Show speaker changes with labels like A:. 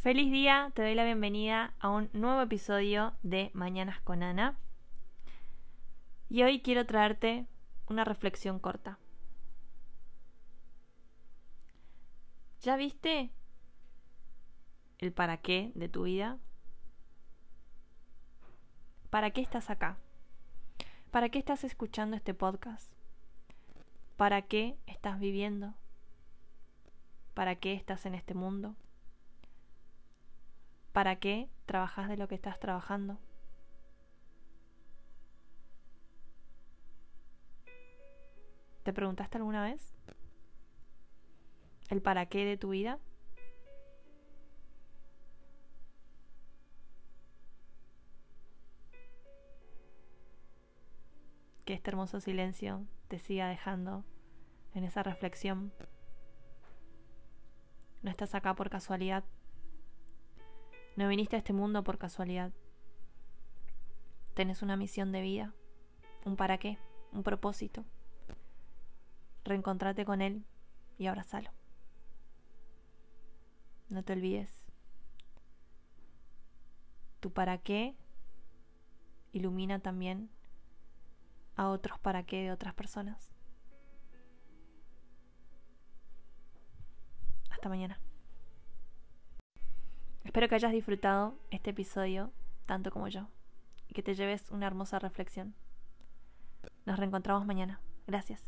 A: Feliz día, te doy la bienvenida a un nuevo episodio de Mañanas con Ana. Y hoy quiero traerte una reflexión corta. ¿Ya viste el para qué de tu vida? ¿Para qué estás acá? ¿Para qué estás escuchando este podcast? ¿Para qué estás viviendo? ¿Para qué estás en este mundo? ¿Para qué trabajas de lo que estás trabajando? ¿Te preguntaste alguna vez el para qué de tu vida? Que este hermoso silencio te siga dejando en esa reflexión. No estás acá por casualidad. No viniste a este mundo por casualidad. Tenés una misión de vida, un para qué, un propósito. Reencontrate con él y abrazalo. No te olvides. Tu para qué ilumina también a otros para qué de otras personas. Hasta mañana. Espero que hayas disfrutado este episodio tanto como yo y que te lleves una hermosa reflexión. Nos reencontramos mañana. Gracias.